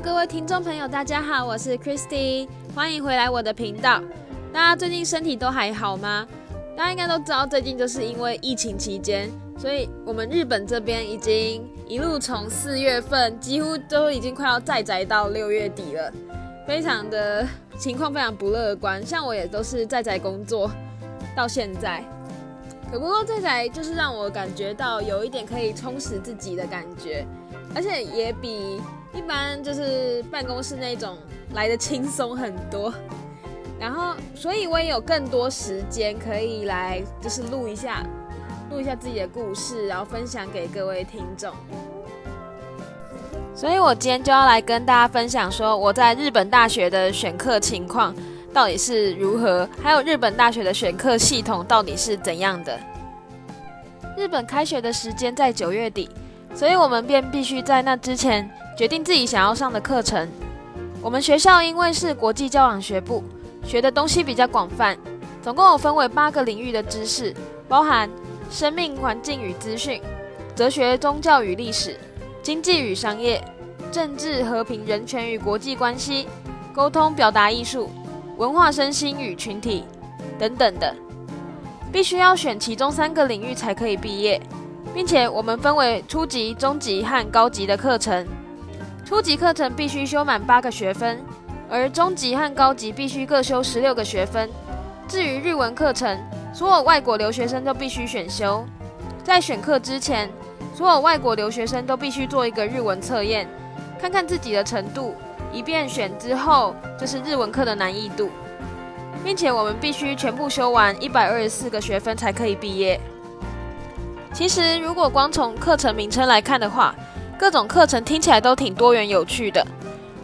各位听众朋友，大家好，我是 Christy，欢迎回来我的频道。大家最近身体都还好吗？大家应该都知道，最近就是因为疫情期间，所以我们日本这边已经一路从四月份，几乎都已经快要再宅到六月底了，非常的情况非常不乐观。像我也都是在宅工作到现在，可不过在宅就是让我感觉到有一点可以充实自己的感觉，而且也比。一般就是办公室那种来的轻松很多，然后所以我也有更多时间可以来就是录一下，录一下自己的故事，然后分享给各位听众。所以我今天就要来跟大家分享说我在日本大学的选课情况到底是如何，还有日本大学的选课系统到底是怎样的。日本开学的时间在九月底，所以我们便必须在那之前。决定自己想要上的课程。我们学校因为是国际交往学部，学的东西比较广泛，总共有分为八个领域的知识，包含生命环境与资讯、哲学、宗教与历史、经济与商业、政治和平、人权与国际关系、沟通表达艺术、文化身心与群体等等的。必须要选其中三个领域才可以毕业，并且我们分为初级、中级和高级的课程。初级课程必须修满八个学分，而中级和高级必须各修十六个学分。至于日文课程，所有外国留学生都必须选修。在选课之前，所有外国留学生都必须做一个日文测验，看看自己的程度，以便选之后就是日文课的难易度，并且我们必须全部修完一百二十四个学分才可以毕业。其实，如果光从课程名称来看的话，各种课程听起来都挺多元有趣的。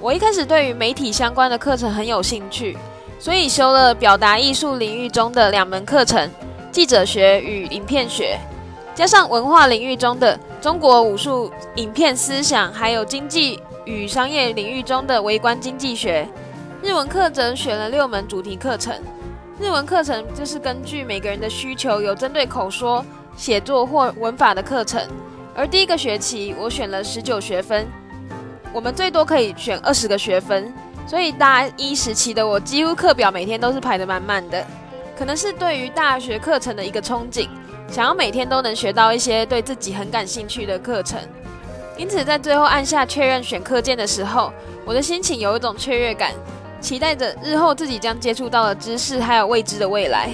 我一开始对于媒体相关的课程很有兴趣，所以修了表达艺术领域中的两门课程：记者学与影片学，加上文化领域中的中国武术、影片思想，还有经济与商业领域中的微观经济学。日文课程选了六门主题课程。日文课程就是根据每个人的需求，有针对口说、写作或文法的课程。而第一个学期我选了十九学分，我们最多可以选二十个学分，所以大一时期的我几乎课表每天都是排得满满的。可能是对于大学课程的一个憧憬，想要每天都能学到一些对自己很感兴趣的课程。因此在最后按下确认选课键的时候，我的心情有一种雀跃感，期待着日后自己将接触到的知识还有未知的未来。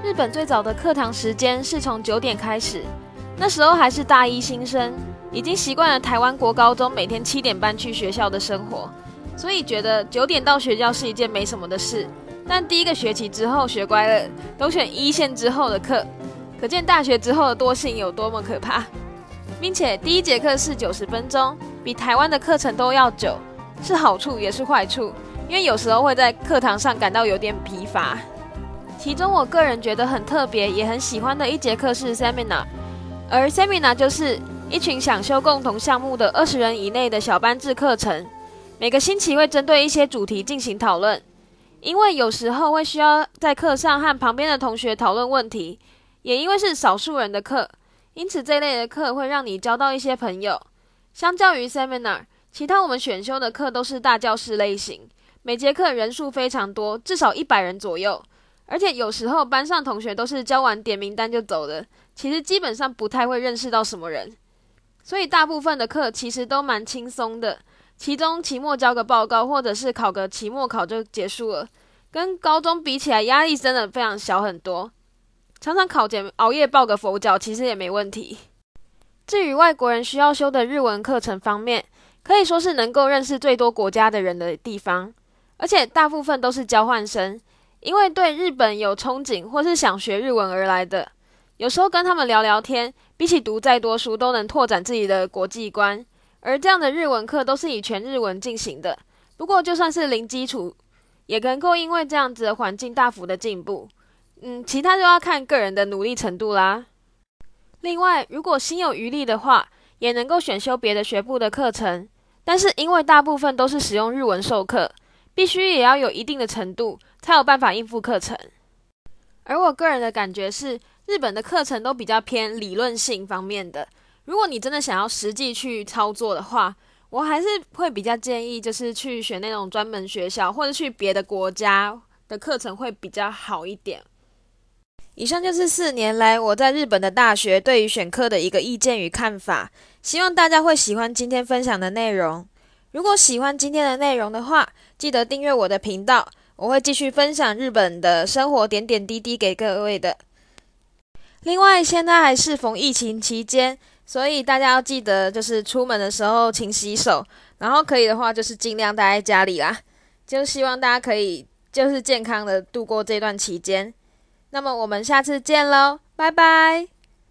日本最早的课堂时间是从九点开始。那时候还是大一新生，已经习惯了台湾国高中每天七点半去学校的生活，所以觉得九点到学校是一件没什么的事。但第一个学期之后学乖了，都选一线之后的课，可见大学之后的惰性有多么可怕。并且第一节课是九十分钟，比台湾的课程都要久，是好处也是坏处，因为有时候会在课堂上感到有点疲乏。其中我个人觉得很特别，也很喜欢的一节课是 seminar。而 Seminar 就是一群想修共同项目的二十人以内的小班制课程，每个星期会针对一些主题进行讨论。因为有时候会需要在课上和旁边的同学讨论问题，也因为是少数人的课，因此这类的课会让你交到一些朋友。相较于 Seminar，其他我们选修的课都是大教室类型，每节课人数非常多，至少一百人左右。而且有时候班上同学都是交完点名单就走了，其实基本上不太会认识到什么人，所以大部分的课其实都蛮轻松的。其中期末交个报告或者是考个期末考就结束了，跟高中比起来压力真的非常小很多。常常考前熬夜抱个佛脚其实也没问题。至于外国人需要修的日文课程方面，可以说是能够认识最多国家的人的地方，而且大部分都是交换生。因为对日本有憧憬或是想学日文而来的，有时候跟他们聊聊天，比起读再多书都能拓展自己的国际观。而这样的日文课都是以全日文进行的。不过就算是零基础，也能够因为这样子的环境大幅的进步。嗯，其他就要看个人的努力程度啦。另外，如果心有余力的话，也能够选修别的学部的课程。但是因为大部分都是使用日文授课，必须也要有一定的程度。才有办法应付课程，而我个人的感觉是，日本的课程都比较偏理论性方面的。如果你真的想要实际去操作的话，我还是会比较建议，就是去选那种专门学校，或者去别的国家的课程会比较好一点。以上就是四年来我在日本的大学对于选课的一个意见与看法，希望大家会喜欢今天分享的内容。如果喜欢今天的内容的话，记得订阅我的频道，我会继续分享日本的生活点点滴滴给各位的。另外，现在还适逢疫情期间。所以大家要记得，就是出门的时候勤洗手，然后可以的话就是尽量待在家里啦。就希望大家可以就是健康的度过这段期间。那么我们下次见喽，拜拜。